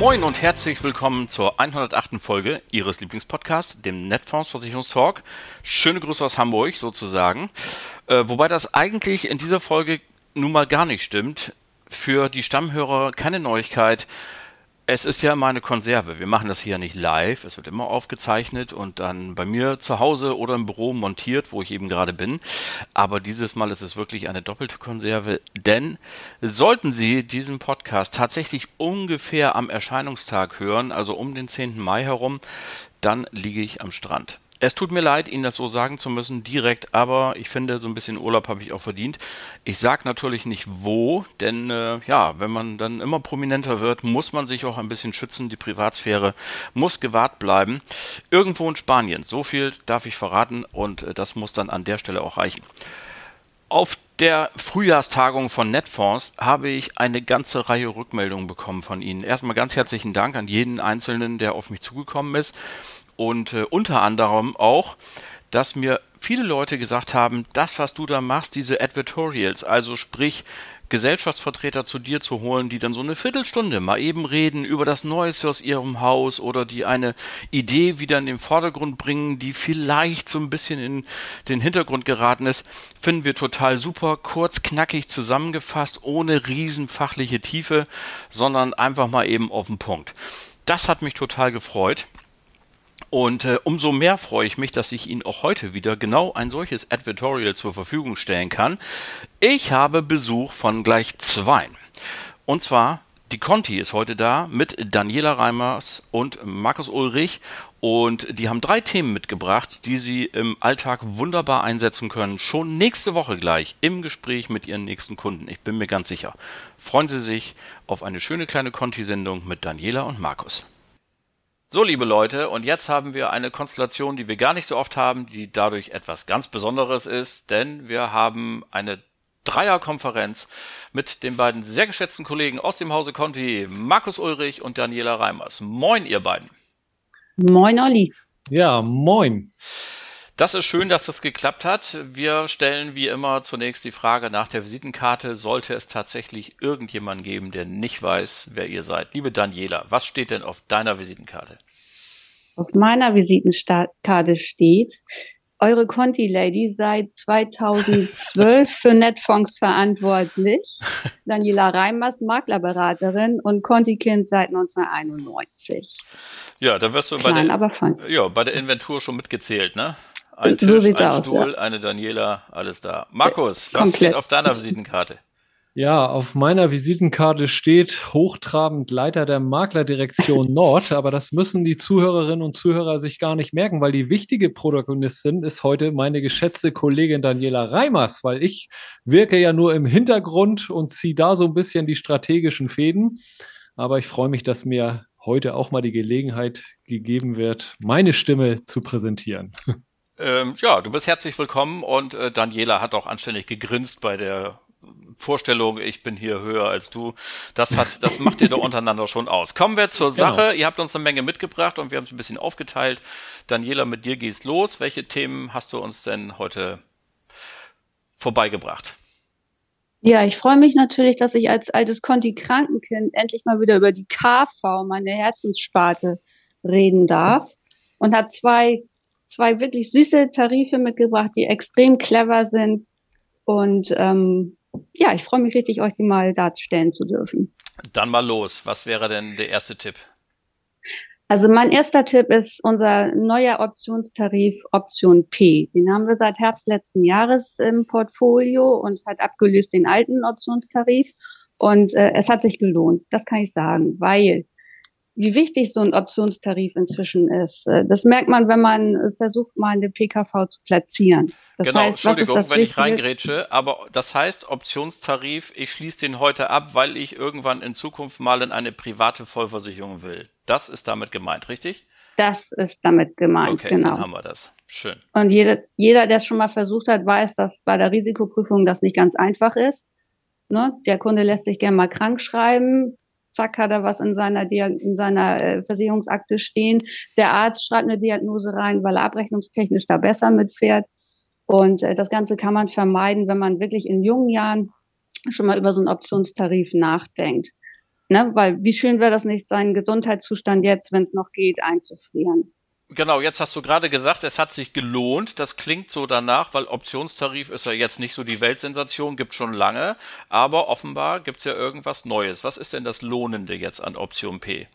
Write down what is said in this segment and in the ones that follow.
Moin und herzlich willkommen zur 108. Folge Ihres Lieblingspodcasts, dem Netfonds Versicherungstalk. Schöne Grüße aus Hamburg sozusagen. Äh, wobei das eigentlich in dieser Folge nun mal gar nicht stimmt. Für die Stammhörer keine Neuigkeit. Es ist ja meine Konserve. Wir machen das hier nicht live. Es wird immer aufgezeichnet und dann bei mir zu Hause oder im Büro montiert, wo ich eben gerade bin. Aber dieses Mal ist es wirklich eine doppelte Konserve, denn sollten Sie diesen Podcast tatsächlich ungefähr am Erscheinungstag hören, also um den 10. Mai herum, dann liege ich am Strand. Es tut mir leid, Ihnen das so sagen zu müssen, direkt, aber ich finde, so ein bisschen Urlaub habe ich auch verdient. Ich sage natürlich nicht wo, denn äh, ja, wenn man dann immer prominenter wird, muss man sich auch ein bisschen schützen. Die Privatsphäre muss gewahrt bleiben. Irgendwo in Spanien, so viel darf ich verraten und äh, das muss dann an der Stelle auch reichen. Auf der Frühjahrstagung von Netfonds habe ich eine ganze Reihe Rückmeldungen bekommen von Ihnen. Erstmal ganz herzlichen Dank an jeden Einzelnen, der auf mich zugekommen ist und äh, unter anderem auch, dass mir viele Leute gesagt haben, das, was du da machst, diese Advertorials, also sprich Gesellschaftsvertreter zu dir zu holen, die dann so eine Viertelstunde mal eben reden über das Neueste aus ihrem Haus oder die eine Idee wieder in den Vordergrund bringen, die vielleicht so ein bisschen in den Hintergrund geraten ist, finden wir total super, kurz, knackig zusammengefasst, ohne riesenfachliche Tiefe, sondern einfach mal eben auf den Punkt. Das hat mich total gefreut. Und äh, umso mehr freue ich mich, dass ich Ihnen auch heute wieder genau ein solches Advertorial zur Verfügung stellen kann. Ich habe Besuch von gleich zwei. Und zwar die Conti ist heute da mit Daniela Reimers und Markus Ulrich und die haben drei Themen mitgebracht, die sie im Alltag wunderbar einsetzen können. Schon nächste Woche gleich im Gespräch mit ihren nächsten Kunden. Ich bin mir ganz sicher. Freuen Sie sich auf eine schöne kleine Conti-Sendung mit Daniela und Markus. So, liebe Leute, und jetzt haben wir eine Konstellation, die wir gar nicht so oft haben, die dadurch etwas ganz Besonderes ist, denn wir haben eine Dreierkonferenz mit den beiden sehr geschätzten Kollegen aus dem Hause Conti, Markus Ulrich und Daniela Reimers. Moin, ihr beiden. Moin, Olli. Ja, moin. Das ist schön, dass das geklappt hat. Wir stellen wie immer zunächst die Frage nach der Visitenkarte. Sollte es tatsächlich irgendjemanden geben, der nicht weiß, wer ihr seid? Liebe Daniela, was steht denn auf deiner Visitenkarte? Auf meiner Visitenkarte steht, eure Conti-Lady seit 2012 für Netfonds verantwortlich. Daniela Reimers, Maklerberaterin und Conti-Kind seit 1991. Ja, da wirst du Klein, bei, der, aber fein. ja, bei der Inventur schon mitgezählt, ne? Ein So Tisch, ein aus, Stuhl, ja. eine Daniela, alles da. Markus, was Komplett. steht auf deiner Visitenkarte? Ja, auf meiner Visitenkarte steht hochtrabend Leiter der Maklerdirektion Nord, aber das müssen die Zuhörerinnen und Zuhörer sich gar nicht merken, weil die wichtige Protagonistin ist heute meine geschätzte Kollegin Daniela Reimers, weil ich wirke ja nur im Hintergrund und ziehe da so ein bisschen die strategischen Fäden. Aber ich freue mich, dass mir heute auch mal die Gelegenheit gegeben wird, meine Stimme zu präsentieren. Ähm, ja, du bist herzlich willkommen und äh, Daniela hat auch anständig gegrinst bei der Vorstellung, ich bin hier höher als du. Das hat, das macht ihr doch untereinander schon aus. Kommen wir zur Genau. Sache. Ihr habt uns eine Menge mitgebracht und wir haben es ein bisschen aufgeteilt. Daniela, mit dir geht's los. Welche Themen hast du uns denn heute vorbeigebracht? Ja, ich freue mich natürlich, dass ich als altes Conti-Krankenkind endlich mal wieder über die KV, meine Herzenssparte, reden darf. Und hat zwei, zwei wirklich süße Tarife mitgebracht, die extrem clever sind. Und ähm, ja, ich freue mich richtig, euch die mal darstellen zu dürfen. Dann mal los. Was wäre denn der erste Tipp? Also mein erster Tipp ist unser neuer Optionstarif Option P. Den haben wir seit Herbst letzten Jahres im Portfolio und hat abgelöst den alten Optionstarif. Und äh, es hat sich gelohnt, das kann ich sagen, weil wie wichtig so ein Optionstarif inzwischen ist. Äh, das merkt man, wenn man äh, versucht, mal eine PKV zu platzieren. Das genau, heißt, Entschuldigung, wenn Wichtige? ich reingrätsche, aber das heißt Optionstarif, ich schließe den heute ab, weil ich irgendwann in Zukunft mal in eine private Vollversicherung will. Das ist damit gemeint, richtig? Das ist damit gemeint, okay, genau. dann haben wir das. Schön. Und jeder, jeder, der es schon mal versucht hat, weiß, dass bei der Risikoprüfung das nicht ganz einfach ist. Ne? Der Kunde lässt sich gerne mal krank schreiben, zack, hat er was in seiner, in seiner äh, Versicherungsakte stehen. Der Arzt schreibt eine Diagnose rein, weil er abrechnungstechnisch da besser mitfährt. Und äh, das Ganze kann man vermeiden, wenn man wirklich in jungen Jahren schon mal über so einen Optionstarif nachdenkt. Ne? Weil wie schön wäre das nicht, seinen Gesundheitszustand jetzt, wenn es noch geht, einzufrieren. Genau, jetzt hast du gerade gesagt, es hat sich gelohnt. Das klingt so danach, weil Optionstarif ist ja jetzt nicht so die Weltsensation, gibt schon lange. Aber offenbar gibt es ja irgendwas Neues. Was ist denn das Lohnende jetzt an Option P?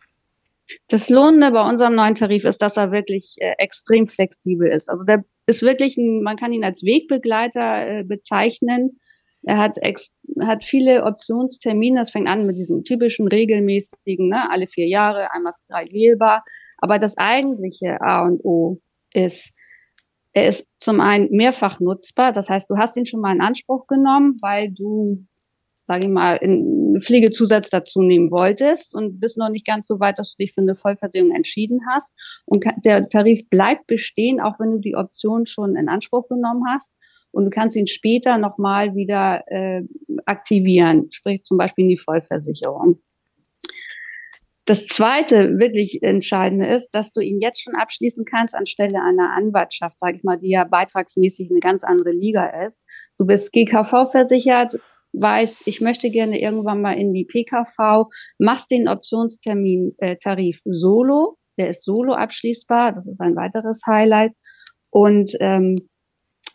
Das Lohnende bei unserem neuen Tarif ist, dass er wirklich äh, extrem flexibel ist. Also der ist wirklich, ein, man kann ihn als Wegbegleiter äh, bezeichnen. Er hat, ex, hat viele Optionstermine. Das fängt an mit diesem typischen regelmäßigen, ne, alle vier Jahre, einmal frei wählbar. Aber das eigentliche A und O ist, er ist zum einen mehrfach nutzbar. Das heißt, du hast ihn schon mal in Anspruch genommen, weil du, sage ich mal, einen Pflegezusatz dazu nehmen wolltest und bist noch nicht ganz so weit, dass du dich für eine Vollversicherung entschieden hast. Und der Tarif bleibt bestehen, auch wenn du die Option schon in Anspruch genommen hast. Und du kannst ihn später nochmal wieder äh, aktivieren, sprich zum Beispiel in die Vollversicherung. Das zweite wirklich Entscheidende ist, dass du ihn jetzt schon abschließen kannst anstelle einer Anwaltschaft, sage ich mal, die ja beitragsmäßig eine ganz andere Liga ist. Du bist GKV versichert, weißt, ich möchte gerne irgendwann mal in die PKV, machst den Optionstermin äh, Tarif solo, der ist solo abschließbar, das ist ein weiteres Highlight. Und ähm,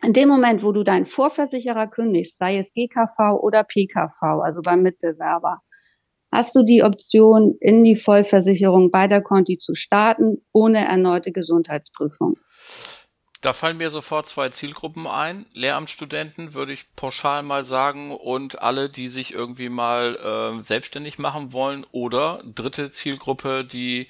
in dem Moment, wo du deinen Vorversicherer kündigst, sei es GKV oder PKV, also beim Mitbewerber, hast du die Option, in die Vollversicherung beider Konti zu starten, ohne erneute Gesundheitsprüfung. Da fallen mir sofort zwei Zielgruppen ein. Lehramtsstudenten würde ich pauschal mal sagen und alle, die sich irgendwie mal äh, selbstständig machen wollen oder dritte Zielgruppe, die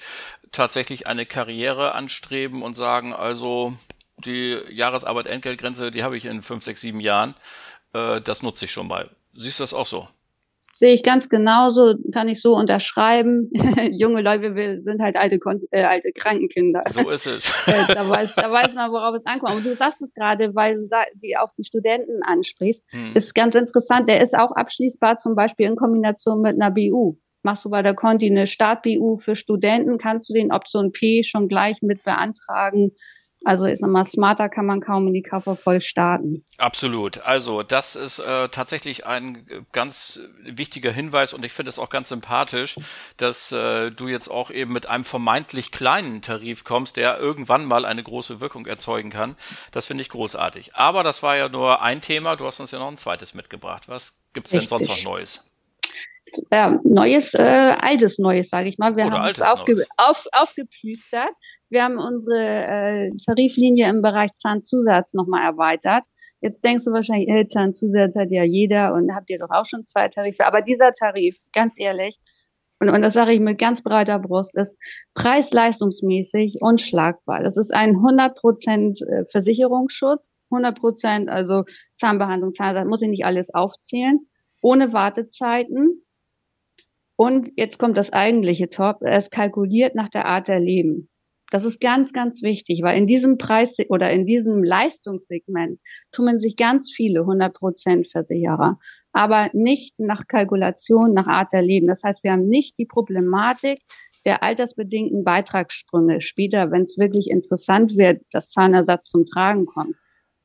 tatsächlich eine Karriere anstreben und sagen, also die Jahresarbeit Entgeltgrenze, die habe ich in fünf, sechs, sieben Jahren, äh, das nutze ich schon mal. Siehst du das auch so? Sehe ich ganz genauso, kann ich so unterschreiben. Junge Leute, wir sind halt alte, äh, alte Krankenkinder. So ist es. Äh, da, weiß, da weiß man, worauf es ankommt. Und du sagst es gerade, weil du die auch die Studenten ansprichst. Hm. Ist ganz interessant. Der ist auch abschließbar, zum Beispiel in Kombination mit einer BU. Machst du bei der Conti eine Start-BU für Studenten, kannst du den Option P schon gleich mit beantragen also ich sag mal, smarter kann man kaum in die KV voll starten. Absolut. Also das ist äh, tatsächlich ein ganz wichtiger Hinweis und ich finde es auch ganz sympathisch, dass äh, du jetzt auch eben mit einem vermeintlich kleinen Tarif kommst, der irgendwann mal eine große Wirkung erzeugen kann. Das finde ich großartig. Aber das war ja nur ein Thema. Du hast uns ja noch ein zweites mitgebracht. Was gibt's denn sonst noch Neues? Ja, neues, äh, altes Neues, sage ich mal. Wir Oder haben es aufge auf, aufgeplüstert. Wir haben unsere äh, Tariflinie im Bereich Zahnzusatz nochmal erweitert. Jetzt denkst du wahrscheinlich, äh, Zahnzusatz hat ja jeder und habt ihr doch auch schon zwei Tarife. Aber dieser Tarif, ganz ehrlich, und, und das sage ich mit ganz breiter Brust, ist preis-leistungsmäßig unschlagbar. Das ist ein 100% äh, Versicherungsschutz, 100%, also Zahnbehandlung, Zahnsatz, muss ich nicht alles aufzählen, ohne Wartezeiten. Und jetzt kommt das eigentliche Top, ist kalkuliert nach der Art der Leben. Das ist ganz, ganz wichtig, weil in diesem Preis oder in diesem Leistungssegment tummeln sich ganz viele 100% Versicherer, aber nicht nach Kalkulation, nach Art der Leben. Das heißt, wir haben nicht die Problematik der altersbedingten Beitragssprünge später, wenn es wirklich interessant wird, dass Zahnersatz zum Tragen kommt.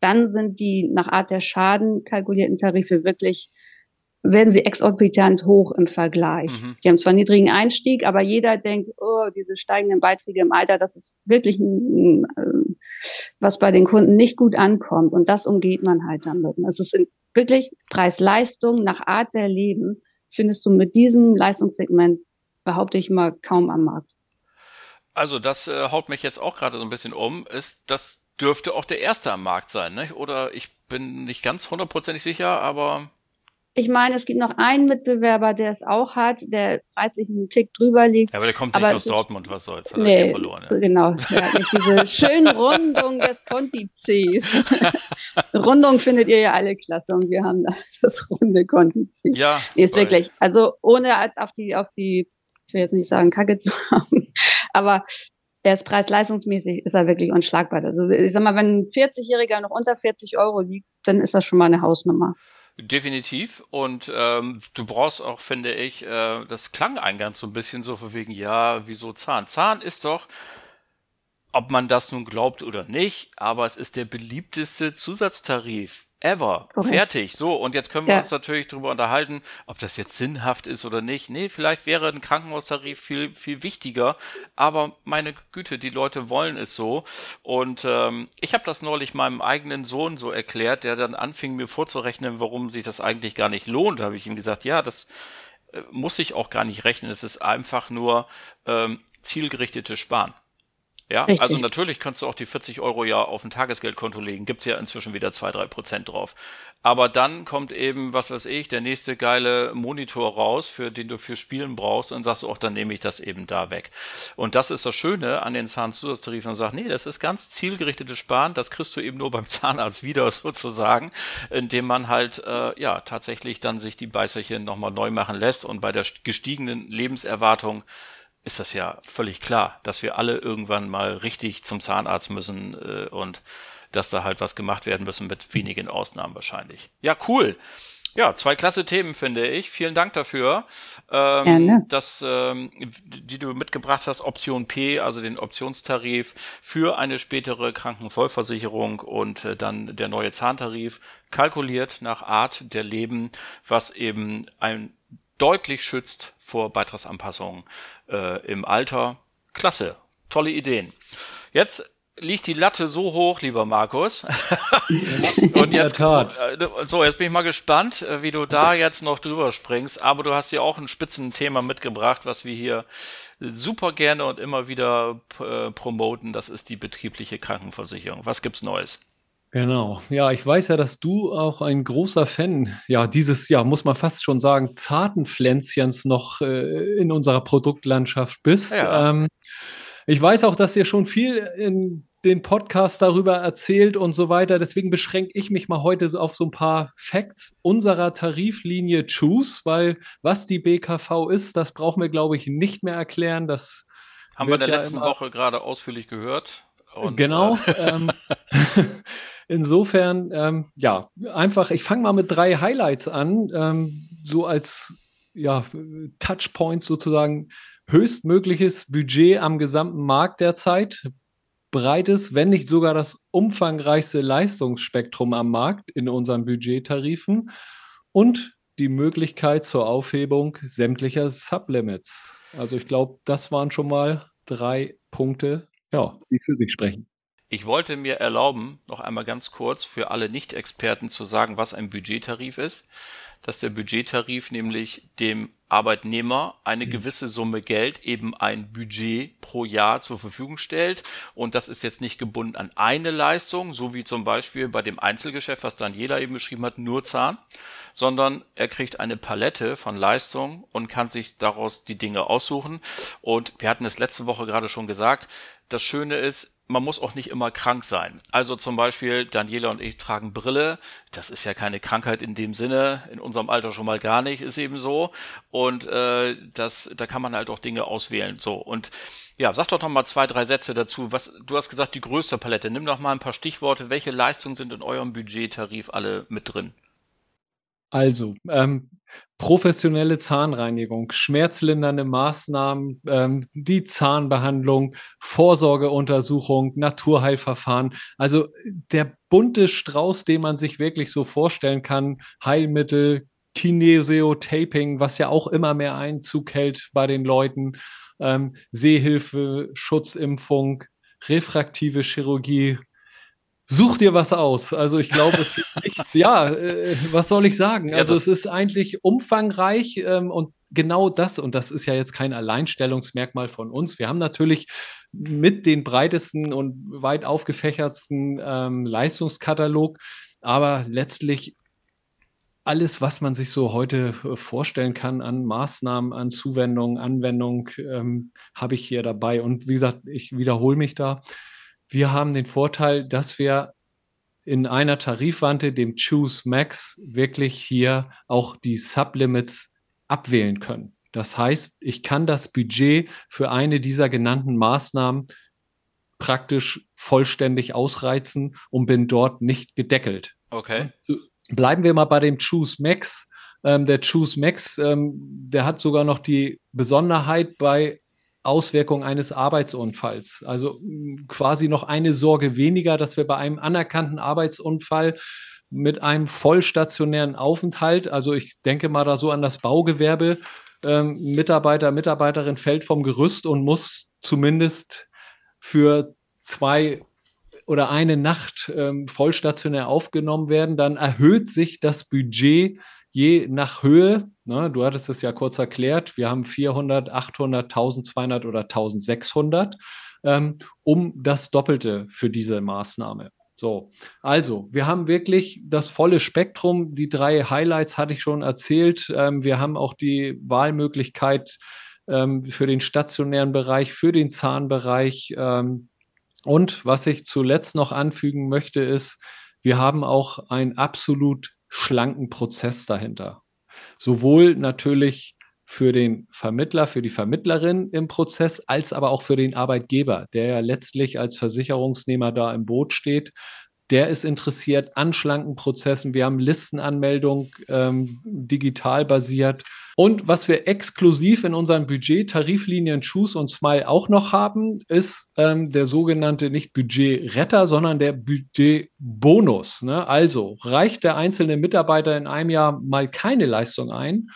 Dann sind die nach Art der Schaden kalkulierten Tarife wirklich werden sie exorbitant hoch im Vergleich. Mhm. Die haben zwar niedrigen Einstieg, aber jeder denkt, oh, diese steigenden Beiträge im Alter, das ist wirklich ein, ein, was bei den Kunden nicht gut ankommt. Und das umgeht man halt damit. Also es sind wirklich Preis-Leistung nach Art der Leben findest du mit diesem Leistungssegment, behaupte ich mal, kaum am Markt. Also das äh, haut mich jetzt auch gerade so ein bisschen um. Ist, das dürfte auch der erste am Markt sein, ne? oder ich bin nicht ganz hundertprozentig sicher, aber ich meine, es gibt noch einen Mitbewerber, der es auch hat, der preislich einen Tick drüber liegt. Ja, aber der kommt nicht aus Dortmund, was soll's, hat nee, er eh verloren. Ja. Genau, der hat nicht diese schöne Rundung des Conti-Cs. Rundung findet ihr ja alle klasse und wir haben das runde Conti-C. Ja. Nee, ist wirklich, also ohne als auf die, auf die, ich will jetzt nicht sagen, Kacke zu haben, aber er ist preis-leistungsmäßig, ist er wirklich unschlagbar. Also ich sag mal, wenn ein 40-Jähriger noch unter 40 Euro liegt, dann ist das schon mal eine Hausnummer. Definitiv. Und ähm, du brauchst auch, finde ich, äh, das klang eingangs so ein bisschen so von wegen, ja, wieso Zahn? Zahn ist doch, ob man das nun glaubt oder nicht, aber es ist der beliebteste Zusatztarif ever. Okay. Fertig. So, und jetzt können wir ja. uns natürlich darüber unterhalten, ob das jetzt sinnhaft ist oder nicht. Nee, vielleicht wäre ein Krankenhaustarif viel, viel wichtiger. Aber meine Güte, die Leute wollen es so. Und ähm, ich habe das neulich meinem eigenen Sohn so erklärt, der dann anfing, mir vorzurechnen, warum sich das eigentlich gar nicht lohnt. Da habe ich ihm gesagt, ja, das äh, muss ich auch gar nicht rechnen. Es ist einfach nur ähm, zielgerichtete Sparen. Ja, Richtig. also natürlich kannst du auch die 40 Euro ja auf ein Tagesgeldkonto legen. Gibt's ja inzwischen wieder zwei, drei Prozent drauf. Aber dann kommt eben, was weiß ich, der nächste geile Monitor raus, für den du für Spielen brauchst und sagst du auch, dann nehme ich das eben da weg. Und das ist das Schöne an den Zahnzusatztarifen und sagt, nee, das ist ganz zielgerichtetes Sparen. Das kriegst du eben nur beim Zahnarzt wieder sozusagen, indem man halt, äh, ja, tatsächlich dann sich die Beißerchen nochmal neu machen lässt und bei der gestiegenen Lebenserwartung ist das ja völlig klar, dass wir alle irgendwann mal richtig zum Zahnarzt müssen äh, und dass da halt was gemacht werden müssen mit wenigen Ausnahmen wahrscheinlich. Ja, cool. Ja, zwei klasse Themen finde ich. Vielen Dank dafür. Ähm, Gerne. dass, ähm, die du mitgebracht hast, Option P, also den Optionstarif für eine spätere Krankenvollversicherung und äh, dann der neue Zahntarif, kalkuliert nach Art der Leben, was eben ein deutlich schützt vor Beitragsanpassungen äh, im Alter. Klasse, tolle Ideen. Jetzt liegt die Latte so hoch, lieber Markus. und jetzt, äh, so, jetzt bin ich mal gespannt, äh, wie du da jetzt noch drüber springst. Aber du hast ja auch ein Spitzenthema mitgebracht, was wir hier super gerne und immer wieder äh, promoten. Das ist die betriebliche Krankenversicherung. Was gibt's Neues? Genau. Ja, ich weiß ja, dass du auch ein großer Fan, ja, dieses, ja, muss man fast schon sagen, zarten Pflänzchens noch äh, in unserer Produktlandschaft bist. Ja. Ähm, ich weiß auch, dass ihr schon viel in den Podcast darüber erzählt und so weiter. Deswegen beschränke ich mich mal heute so auf so ein paar Facts unserer Tariflinie Choose, weil was die BKV ist, das brauchen wir, glaube ich, nicht mehr erklären. Das haben wir in der ja letzten Woche gerade ausführlich gehört. Und, genau. Äh, ähm, insofern, ähm, ja, einfach, ich fange mal mit drei Highlights an, ähm, so als ja, Touchpoints sozusagen. Höchstmögliches Budget am gesamten Markt derzeit, breites, wenn nicht sogar das umfangreichste Leistungsspektrum am Markt in unseren Budgettarifen und die Möglichkeit zur Aufhebung sämtlicher Sublimits. Also ich glaube, das waren schon mal drei Punkte, ja, die für sich sprechen. Ich wollte mir erlauben, noch einmal ganz kurz für alle Nicht-Experten zu sagen, was ein Budgettarif ist. Dass der Budgettarif nämlich dem Arbeitnehmer eine mhm. gewisse Summe Geld, eben ein Budget pro Jahr zur Verfügung stellt. Und das ist jetzt nicht gebunden an eine Leistung, so wie zum Beispiel bei dem Einzelgeschäft, was Daniela eben beschrieben hat, nur Zahn, sondern er kriegt eine Palette von Leistungen und kann sich daraus die Dinge aussuchen. Und wir hatten es letzte Woche gerade schon gesagt, das Schöne ist, man muss auch nicht immer krank sein. Also zum Beispiel, Daniela und ich tragen Brille. Das ist ja keine Krankheit in dem Sinne, in unserem Alter schon mal gar nicht, ist eben so. Und äh, das, da kann man halt auch Dinge auswählen. So und ja, sag doch noch mal zwei, drei Sätze dazu. Was du hast gesagt, die größte Palette. Nimm doch mal ein paar Stichworte. Welche Leistungen sind in eurem Budgettarif alle mit drin? Also, ähm, professionelle Zahnreinigung, schmerzlindernde Maßnahmen, ähm, die Zahnbehandlung, Vorsorgeuntersuchung, Naturheilverfahren. Also der bunte Strauß, den man sich wirklich so vorstellen kann, Heilmittel, Kinesio-Taping, was ja auch immer mehr Einzug hält bei den Leuten, ähm, Sehhilfe, Schutzimpfung, refraktive Chirurgie, Such dir was aus. Also ich glaube, es gibt nichts. Ja, äh, was soll ich sagen? Also ja, es ist eigentlich umfangreich ähm, und genau das, und das ist ja jetzt kein Alleinstellungsmerkmal von uns. Wir haben natürlich mit den breitesten und weit aufgefächertsten ähm, Leistungskatalog, aber letztlich alles, was man sich so heute äh, vorstellen kann an Maßnahmen, an Zuwendungen, Anwendung, ähm, habe ich hier dabei. Und wie gesagt, ich wiederhole mich da. Wir haben den Vorteil, dass wir in einer Tarifwante, dem Choose Max, wirklich hier auch die Sublimits abwählen können. Das heißt, ich kann das Budget für eine dieser genannten Maßnahmen praktisch vollständig ausreizen und bin dort nicht gedeckelt. Okay. Bleiben wir mal bei dem Choose Max. Ähm, der Choose Max, ähm, der hat sogar noch die Besonderheit bei Auswirkung eines Arbeitsunfalls. Also quasi noch eine Sorge weniger, dass wir bei einem anerkannten Arbeitsunfall mit einem vollstationären Aufenthalt, also ich denke mal da so an das Baugewerbe, ähm, Mitarbeiter, Mitarbeiterin fällt vom Gerüst und muss zumindest für zwei oder eine Nacht ähm, vollstationär aufgenommen werden, dann erhöht sich das Budget je nach Höhe. Ne, du hattest es ja kurz erklärt. Wir haben 400, 800, 1200 oder 1600 ähm, um das Doppelte für diese Maßnahme. So, also wir haben wirklich das volle Spektrum. Die drei Highlights hatte ich schon erzählt. Ähm, wir haben auch die Wahlmöglichkeit ähm, für den stationären Bereich, für den Zahnbereich. Ähm, und was ich zuletzt noch anfügen möchte, ist, wir haben auch einen absolut schlanken Prozess dahinter. Sowohl natürlich für den Vermittler, für die Vermittlerin im Prozess, als aber auch für den Arbeitgeber, der ja letztlich als Versicherungsnehmer da im Boot steht der ist interessiert an schlanken Prozessen. Wir haben Listenanmeldung ähm, digital basiert. Und was wir exklusiv in unserem Budget Tariflinien Choose und Smile auch noch haben, ist ähm, der sogenannte nicht Budgetretter, sondern der Budgetbonus. Ne? Also reicht der einzelne Mitarbeiter in einem Jahr mal keine Leistung ein,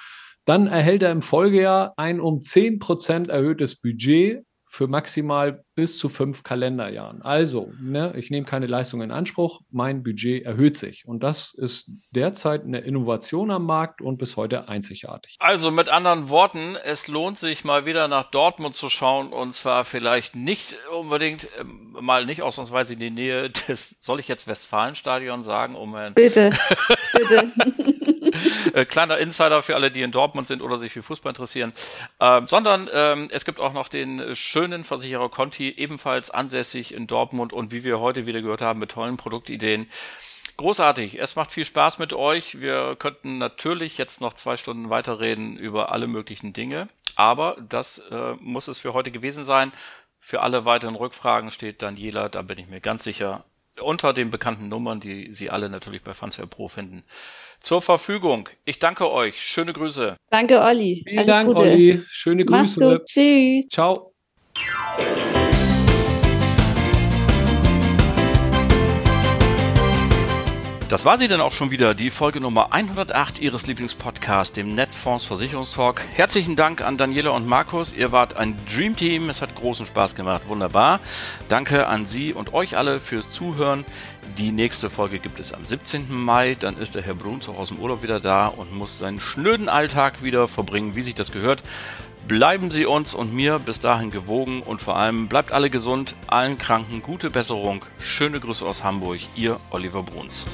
dann erhält er im Folgejahr ein um 10 Prozent erhöhtes Budget für maximal bis zu fünf Kalenderjahren. Also, ne, ich nehme keine Leistung in Anspruch, mein Budget erhöht sich. Und das ist derzeit eine Innovation am Markt und bis heute einzigartig. Also mit anderen Worten, es lohnt sich mal wieder nach Dortmund zu schauen und zwar vielleicht nicht unbedingt, ähm, mal nicht ausnahmsweise in die Nähe des, soll ich jetzt Westfalenstadion sagen, um ein Bitte, bitte. Äh, kleiner Insider für alle, die in Dortmund sind oder sich für Fußball interessieren. Ähm, sondern ähm, es gibt auch noch den schönen Versicherer Conti, ebenfalls ansässig in Dortmund und wie wir heute wieder gehört haben, mit tollen Produktideen. Großartig. Es macht viel Spaß mit euch. Wir könnten natürlich jetzt noch zwei Stunden weiterreden über alle möglichen Dinge. Aber das äh, muss es für heute gewesen sein. Für alle weiteren Rückfragen steht Daniela, da bin ich mir ganz sicher, unter den bekannten Nummern, die Sie alle natürlich bei Fansfair Pro finden, zur Verfügung. Ich danke euch. Schöne Grüße. Danke, Olli. Vielen Alles Dank, Gute. Olli. Schöne Grüße. Mach's gut. Tschüss. Ciao. Das war sie dann auch schon wieder, die Folge Nummer 108 Ihres Lieblingspodcasts, dem Netfonds Versicherungstalk. Herzlichen Dank an Daniela und Markus. Ihr wart ein Dream Team. Es hat großen Spaß gemacht. Wunderbar. Danke an Sie und euch alle fürs Zuhören. Die nächste Folge gibt es am 17. Mai. Dann ist der Herr Bruns auch aus dem Urlaub wieder da und muss seinen schnöden Alltag wieder verbringen, wie sich das gehört. Bleiben Sie uns und mir bis dahin gewogen und vor allem bleibt alle gesund, allen Kranken gute Besserung. Schöne Grüße aus Hamburg, Ihr Oliver Bruns.